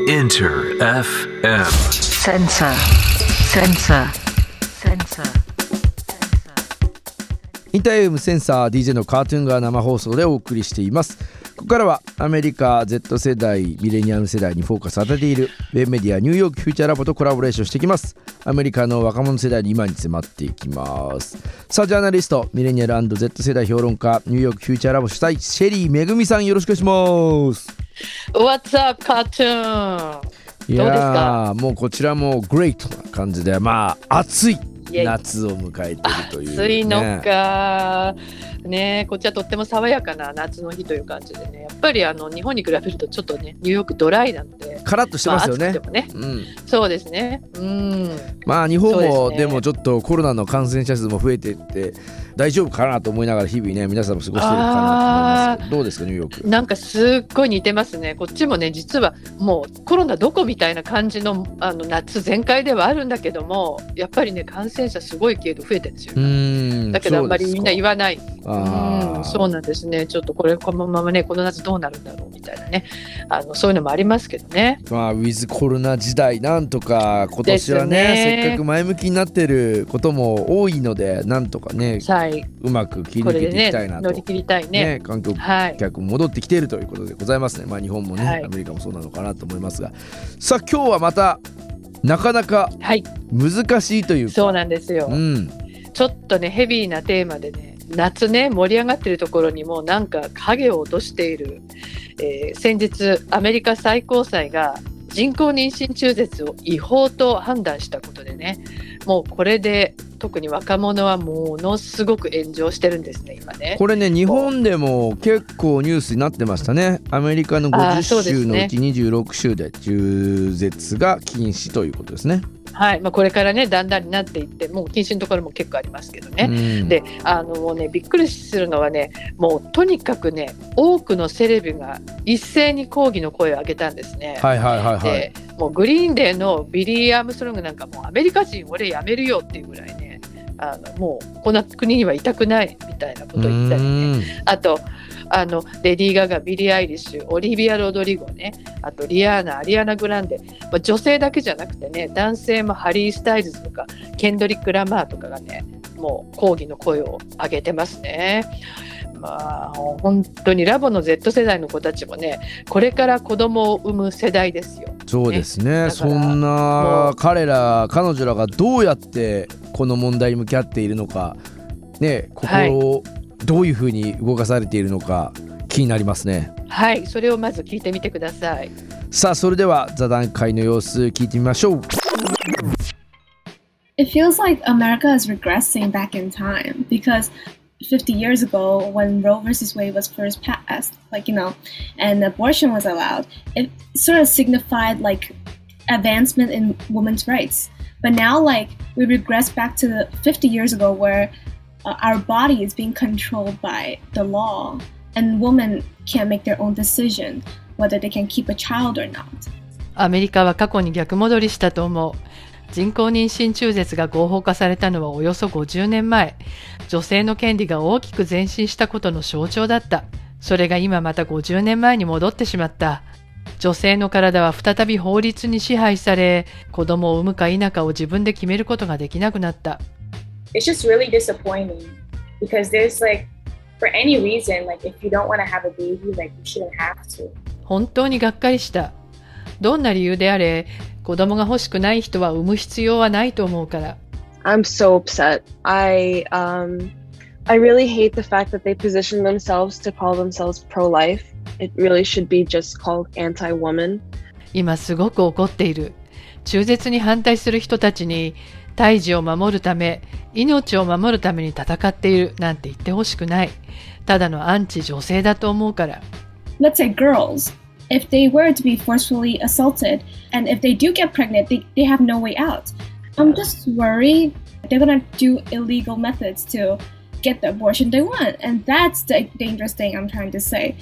Enter FM Sensor. Sensor. インタイムセンサー DJ のカートゥーンが生放送でお送りしています。ここからはアメリカ Z 世代ミレニアム世代にフォーカス当てているウェブメディアニューヨークフューチャーラボとコラボレーションしていきますアメリカの若者世代に今に迫っていきますさあジャーナリストミレニアル &Z 世代評論家ニューヨークフューチャーラボ主催シェリーめぐみさんよろしくお願いします What's up, cartoon? いどうですやかもうこちらもグレートな感じでまあ暑い夏を迎えているという、ね、暑いのか。ねこっちはとっても爽やかな夏の日という感じでね、やっぱりあの日本に比べるとちょっとね、ニューヨークドライなんで、カラッとしてますよねあね、うんそうですね。うん。まあ日本もでもちょっとコロナの感染者数も増えていって大丈夫かなと思いながら日々ね皆さんも過ごしてるかなと思いますけどどうですかニューヨークなんかすっごい似てますね。こっちもね、実はもうコロナどこみたいな感じのあの夏全開ではあるんだけども、やっぱりね、感染者すごい軽度増えてるんですよ。だけどあんまりみんな言わわない。あうん、そうなんですね。ちょっとこれこのままね、この夏どうなるんだろうみたいなね。あのそういうのもありますけどね。まあウィズコロナ時代なんとか今年はねねせっかく前向きになってることも多いのでなんとかねさい、うまく切り抜けていきたいな、と乗り切りたいね。ね観光はい。客も戻ってきているということでございますねまあ日本もね、はいアメリカもそうなのかなと思いますがさあ今日はまたなかなかはい、難しいというかそうなんですよ。うんちょっとね、ヘビーなテーマでね、夏ね、盛り上がってるところにもなんか影を落としている。えー先日、アメリカ最高裁が人工妊娠中絶を違法と判断したことでね、もうこれで特に若者はものすごく炎上してるんですね、今ね。これね日本でも結構ニュースになってましたねアメリカのあー50そうですね州のうち26州で中絶が禁止ということですね。はい、まあ、これからね、だんだんになっていって、もう禁止のところも結構ありますけどね。うんであのもうねびっくりするのはねもうとにかくね多くのセレブが一斉に抗議の声を上げたんですね。はいはいはいはい。でもうグリーンデーのビリー・アームストロングなんかもうアメリカ人俺やめるよっていうぐらいねあのもうこんな国にはいたくないみたいなことを言ったりねあとあのレディー・ガガビリー・アイリッシュオリビア・ロドリゴね。あとリアーナアリアナ・グランデ、まあ、女性だけじゃなくてね男性もハリー・スタイルズとかケンドリック・ラマーとかがねもう抗議の声を上げてますね。まあ本当にラボの Z 世代の子たちもねこれから子供を産む世代ですよ。そうですね。だからそんもなう彼ら彼女らがどうやってこの問題に向き合っているのか。ね心をどういうふうに動かされているのか気になりますね。はいそれをまず聞いてみてください。さあそれでは座談会の様子聞いてみましょう。It feels like America is regressing back in time because 50 years ago, when Roe versus Wade was first passed, like, you know, and abortion was allowed, it sort of signified like advancement in women's rights. But now, like, we regress back to the 50 years ago where uh, our body is being controlled by the law and women can't make their own decision whether they can keep a child or not. アメリカは過去に逆戻りしたと思う。人工妊娠中絶が合法化されたのはおよそ50年前。女性の権利が大きく前進したことの象徴だった。それが今また50年前に戻ってしまった。女性の体は再び法律に支配され、子供を産むか否かを自分で決めることができなくなった。it's just really disappointing because there's like for any reason like if you don't want to have a baby like you shouldn't have to 本当にがっかりした。どんな理由であれ、子供が欲しくない人は産む必要はないと思うから。 I'm so upset. I um I really hate the fact that they position themselves to call themselves pro-life. It really should be just called anti-woman. 今すごく怒っている。中絶に反対する人たちに、 胎児を守るため、命を守るために戦っているなんて言ってほしくない。ただのアンチ女性だと思うから。let's say girls, if they were to be forcefully assaulted and if they do get pregnant, they, they have no way out. I'm just worried they're gonna do illegal methods to get the abortion they want. And that's the dangerous thing I'm trying to say.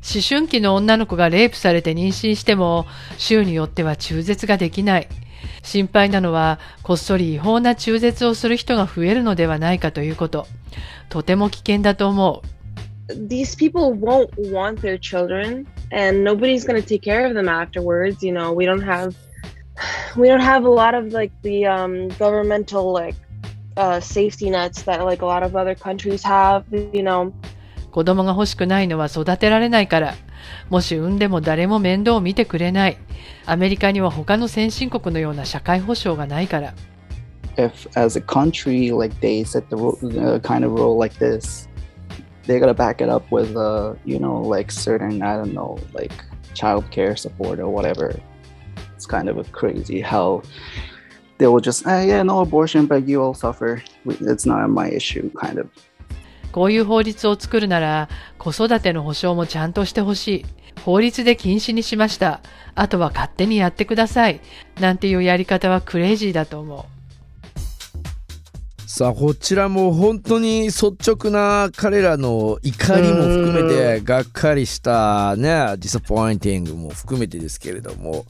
思春期の女の子がレイプされて妊娠しても、州によっては中絶ができない。心配なのは、こっそり違法な中絶をする人が増えるのではないかということ。とても危険だと思う。these people won't want their children and nobody's going to take care of them afterwards you know we don't have we don't have a lot of like the um, governmental like uh, safety nets that like a lot of other countries have you know 子供が欲しくないのは育てられないから。もし産んでも誰も面倒を見てくれない。アメリカには他の先進国のような社会保障がないから。 if as a country like they set the ru- uh, kind of rule like this they gotta back it up with uh you know like certain i don't know like child care support or whatever it's kind of a crazy how they will just ah, yeah no abortion but you will suffer We- it's not my issue kind of こういう法律を作るなら子育ての保障もちゃんとしてほしい。法律で禁止にしました。あとは勝手にやってください。なんていうやり方はクレイジーだと思さあこちらも本当に率直な彼らの怒りも含めてがっかりしたね disappointing も含めてですけれども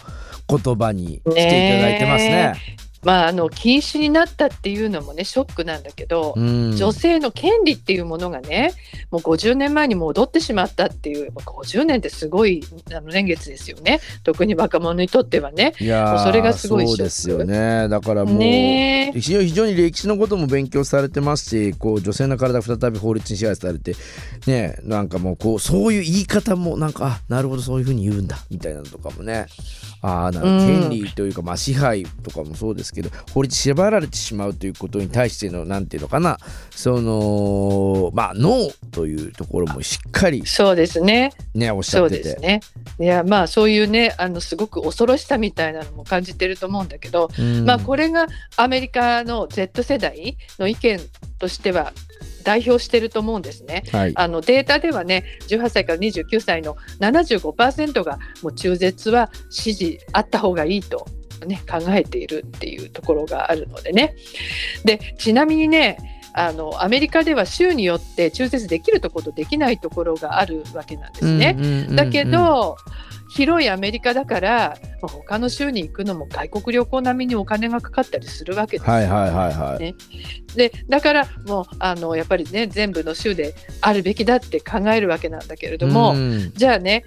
言葉にしていただいてますね。う。まあ、あの、禁止になったっていうのもね、ショックなんだけど、うん。女性の権利っていうものがねもう50年前に戻ってしまったっていうやっぱ50年ってすごいあの年月ですよね。特に若者にとってはね。いやそれがすごいそうですよね。だからもう、ねえ。非常に非常に歴史のことも勉強されてますしこう女性の体再び法律に支配されてねなんかもうこうそういう言い方もなんかあなるほどそういうふうに言うんだみたいなのとかもね。ああなるうん。権利というか、まあ、支配とかもそうですけど法律縛られてしまうということに対してのなんていうのかな。そのまあノーというところもしっかりそうですね。ねおっしゃってて。ですね。いやまあそういうねあのすごく恐ろしさみたいなのも感じてると思うんだけど、うん。まあこれがアメリカの Z 世代の意見としては代表してると思うんですね。はい。あのデータではね18歳から29歳の75%がもう中絶は支持あった方がいいと、ね、考えているっていうところがあるのでね。でちなみにねあのアメリカでは州によって中絶できるところとできないところがあるわけなんですね。うんうんうんうんだけど、広いアメリカだから、まあ他の州に行くのも外国旅行並みにお金がかかったりするわけですよ。はいはいはいはい、ね。でだからもうあのやっぱりね全部の州であるべきだって考えるわけなんだけれども、うんじゃあね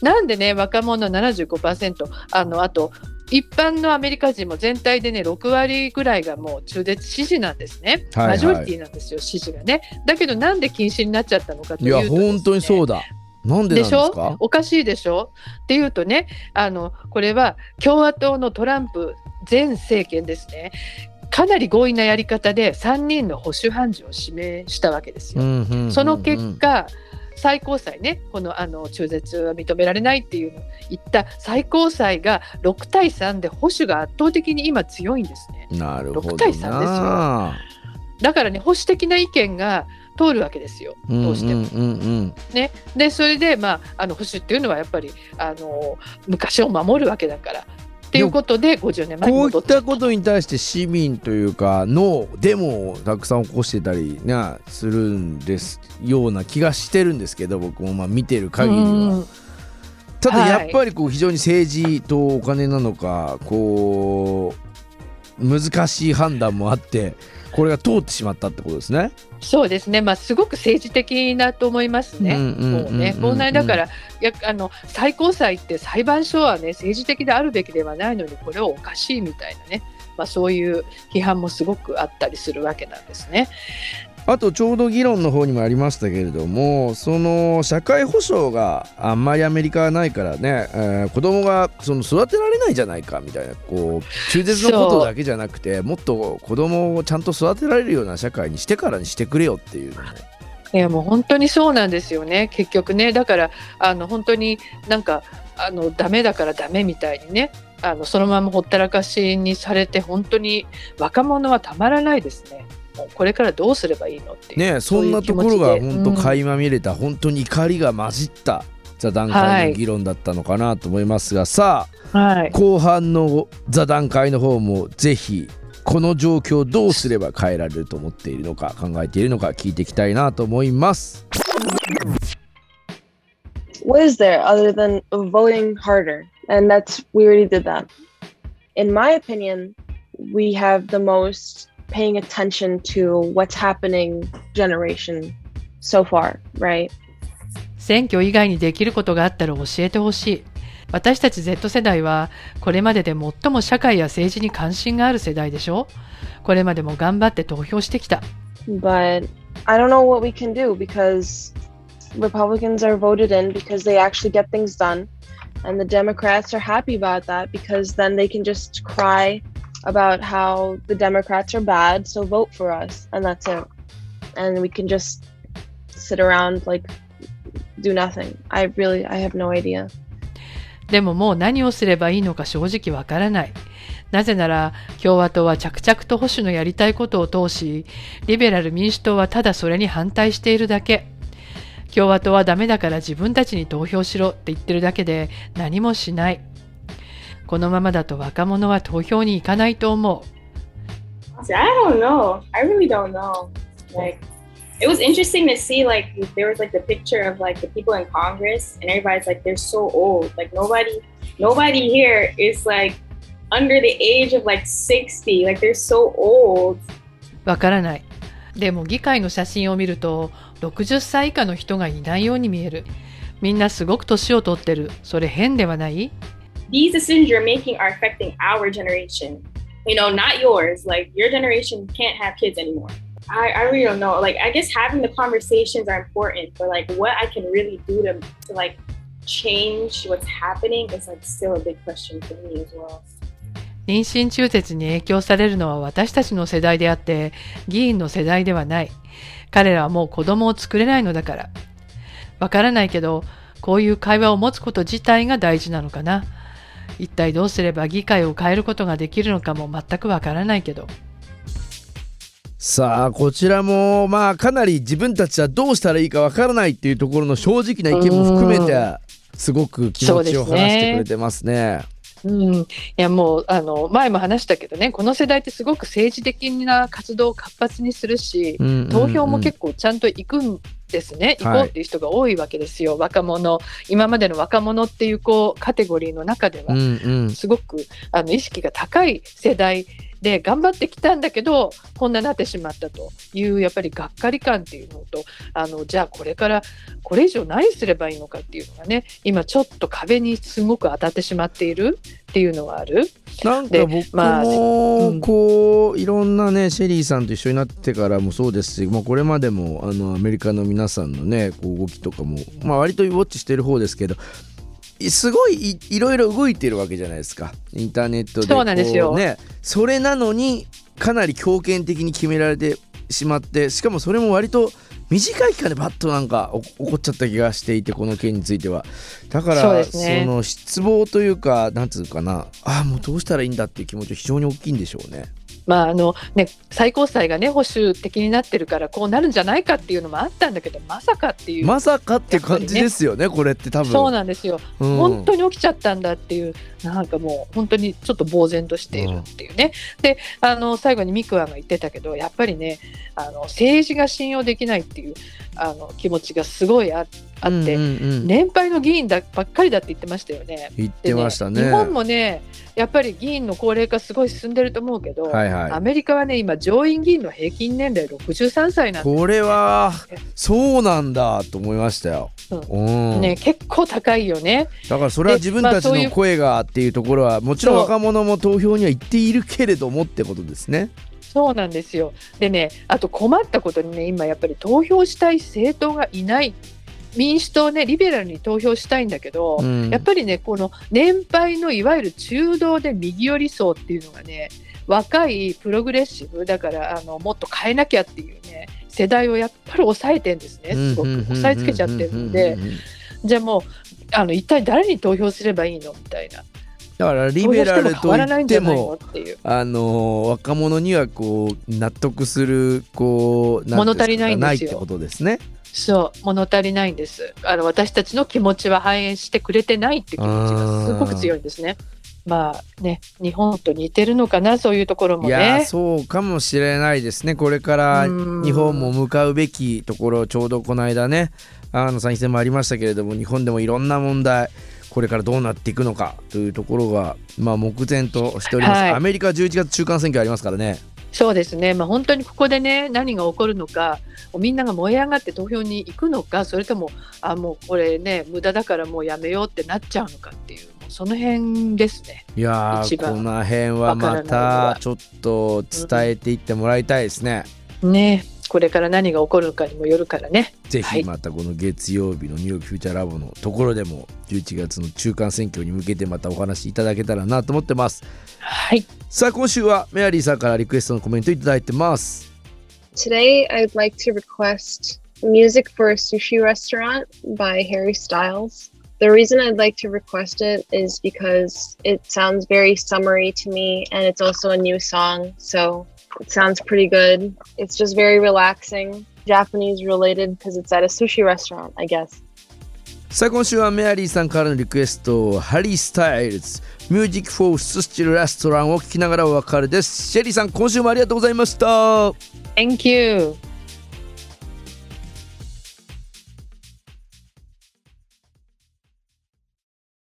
なんでね若者75%あのあと一般のアメリカ人も全体でね6割ぐらいがもう中絶支持なんですね、はいはい。マジョリティなんですよ支持がね。だけどなんで禁止になっちゃったのかといいうとね、や本当にそうだ。なんでなんでしょ？かおかしいでしょ？っていうとねあのこれは共和党のトランプ前政権ですね。かなり強引なやり方で3人の保守判事を指名したわけですよ。その結果最高裁ねこのあの中絶は認められないっていうのを言った最高裁が6対3で保守が圧倒的に今強いんですね。なるほど6対3ですなだからね保守的な意見が通るわけですよ。どうしても。うんうんうん。ね、でそれで、まあ、あの保守っていうのはやっぱりあの昔を守るわけだからっていうことで50年前にこういったた。ことに対して市民というかのデモをたくさん起こしてたりなするんですような気がしてるんですけど僕もまあ見てる限りは。うん。ただはい。やっぱりこう非常に政治とお金なのかこう難しい判断もあってこれが通ってしまったってことですね。そうですね、まあ、すごく政治的だと思いますね。もうね、問題だから、やあの最高裁って裁判所はね、政治的であるべきではないのに、これはおかしいみたいなね、まあ、そういう批判もすごくあったりするわけなんですね。あとちょうど議論の方にもありましたけれどもその社会保障があんまりアメリカはないからね、えー子供がその育てられないじゃないかみたいなこう中絶のことだけじゃなくてもっと子供をちゃんと育てられるような社会にしてからにしてくれよっていうのも。いやもう本当にそうなんですよね、結局ね、だからあの本当になんかあのダメだからダメみたいにね、あのそのままほったらかしにされて、本当に若者はたまらないですね、これからどうすればいいのっていう、ねそんなところが本当垣間見れた、本当に怒りが混じった座談会の議論だったのかなと思いますが、さあはい、後半の座談会の方もぜひこの状況をどうすれば変えられると思っているのか考えているのか聞いていきたいなと思います。what is there other than voting harder? And that's we already did that. In my opinion, we have the most paying attention to what's happening generation so far, right? 選挙以外にできることがあったら教えてほしい。私たち Z 世代はこれまでで最も社会や政治に関心がある世代でしょこれまでも頑張って投票してきた。But I don't know what we can do because Republicans are voted in because they actually get things done. And the Democrats are happy about that because then they can just cry about how the Democrats are bad, so vote for us. And that's it. And we can just sit around like do nothing. I really, I have no idea. でももう何をすればいいのか正直わからない。なぜなら共和党は着々と保守のやりたいことを通し、リベラル民主党はただそれに反対しているだけ。共和党はダメだから自分たちに投票しろって言ってるだけで何もしない。このままだと若者は投票に行かないと思う。I don't know. I really don't know. Like, it was interesting to see like there was like the picture of like the people in Congress, and everybody's like they're so old. Like nobody, nobody here is like under the age of like sixty. Like they're so old. わからない。でも議会の写真を見ると60歳以下の人がいないように見える。みんなすごく年を取ってる。それ変ではない These decisions you're making are affecting our generation. You know, not yours. Like your generation can't have kids anymore. I, I really don't know. Like I guess having the conversations are important, but like what I can really do to to like change what's happening is like still a big question for me as well. 妊娠中絶に影響されるのは私たちの世代であって議員の世代ではない。彼らはもう子供を作れないのだから。わからないけど、こういう会話を持つこと自体が大事なのかな。一体どうすれば議会を変えることができるのかも全くわからないけど。さあこちらもまあかなり自分たちはどうしたらいいかわからないっていうところの正直な意見も含めてすごく気持ちを話してくれてますね。うん、いやもうあの前も話したけどねこの世代ってすごく政治的な活動を活発にするし、投票も結構ちゃんと行くんですね、行こうっていう人が多いわけですよ。若者。今までの若者っていうこうカテゴリーの中では、うんうん。すごくあの意識が高い世代で頑張ってきたんだけどこんなになってしまったというやっぱりがっかり感っていうのとあのじゃあこれからこれ以上何すればいいのかっていうのがね今ちょっと壁にすごく当たってしまっているっていうのがある。でなんか僕まあもうん。こういろんなねシェリーさんと一緒になってからもそうですし、まあ、これまでもあのアメリカの皆さんのねこう動きとかも、まあ、割とウォッチしてる方ですけどすごいいいろいろ動いてるわけじゃないですか。インターネットでそうなんですよ。こね、それなのにかなり強権的に決められてしまってしかもそれも割と短い期間でバッとなんかお起こっちゃった気がしていてこの件については。だからそね。その失望というかなんつうかな。ああもうどうしたらいいんだっていう気持ちは非常に大きいんでしょうね。まああのね、最高裁がね保守的になってるからこうなるんじゃないかっていうのもあったんだけどまさかっていう、まさかって感じですよねこれって多分。そうなんですよ、うん本当に起きちゃったんだっていうなんかもう本当にちょっと呆然としているっていうね、であの最後にミクワが言ってたけどやっぱりねあの政治が信用できないっていうあの気持ちがすごいああって、うんうんうん年配の議員だばっかりだって言ってましたよね。言ってましたね。日本もねやっぱり議員の高齢化すごい進んでると思うけど、はいはいアメリカはね今上院議員の平均年齢63歳なんでこれはそうなんだと思いましたよ。うんね結構高いよね。だからそれは自分たちの声がっていうところはもちろん若者も投票には行っているけれどもってことですね。そうなんですよ。でねあと困ったことにね今やっぱり投票したい政党がいない。民主党ねリベラルに投票したいんだけど、うん。やっぱりねこの年配のいわゆる中道で右寄り層っていうのがね若いプログレッシブだからあのもっと変えなきゃっていうね世代をやっぱり抑えてんですねすごく。抑えつけちゃってるので。じゃあもうあの一体誰に投票すればいいのみたいな。だからリベラルと投票しても変わらない言ってもっていう。あのー若者にはこう納得するこう物足りないんですよ。かってことですね。そう物足りないんです。あの私たちの気持ちは反映してくれてないって気持ちがすごく強いんですね。まあね日本と似てるのかなそういうところもいや。そうかもしれないですね。これからうん。日本も向かうべきところちょうどこの間ねあの参院選もありましたけれども日本でもいろんな問題これからどうなっていくのかというところが、まあ、目前としております、はい。アメリカは11月中間選挙ありますからねそうですね、まあ、本当にここでね何が起こるのかみんなが燃え上がって投票に行くのかそれともあもうこれね無駄だからもうやめようってなっちゃうのかっていうその辺ですね。いやーこの辺はまたちょっと伝えていってもらいたいですね。うん、ねこれから何が起こるかにもよるからね。ぜひまたこの月曜日のニューヨークフューチャーラボのところでも11月の中間選挙に向けてまたお話いただけたらなと思ってます。はい。さあ今週はメアリーさんからリクエストのコメントいただいてます。Today I'd like to request music for a sushi restaurant by Harry Styles. The reason I'd like to request it is because it sounds very summery to me and it's also a new song. So It sounds pretty good. It's just very relaxing. Japanese related because it's at a sushi restaurant, I guess. さあ今週はメアリーさんからのリクエストハリー・スタイルズミュージック・フォー・スチル・レストランを聞きながらお別れですシェリーさん今週もありがとうございました Thank you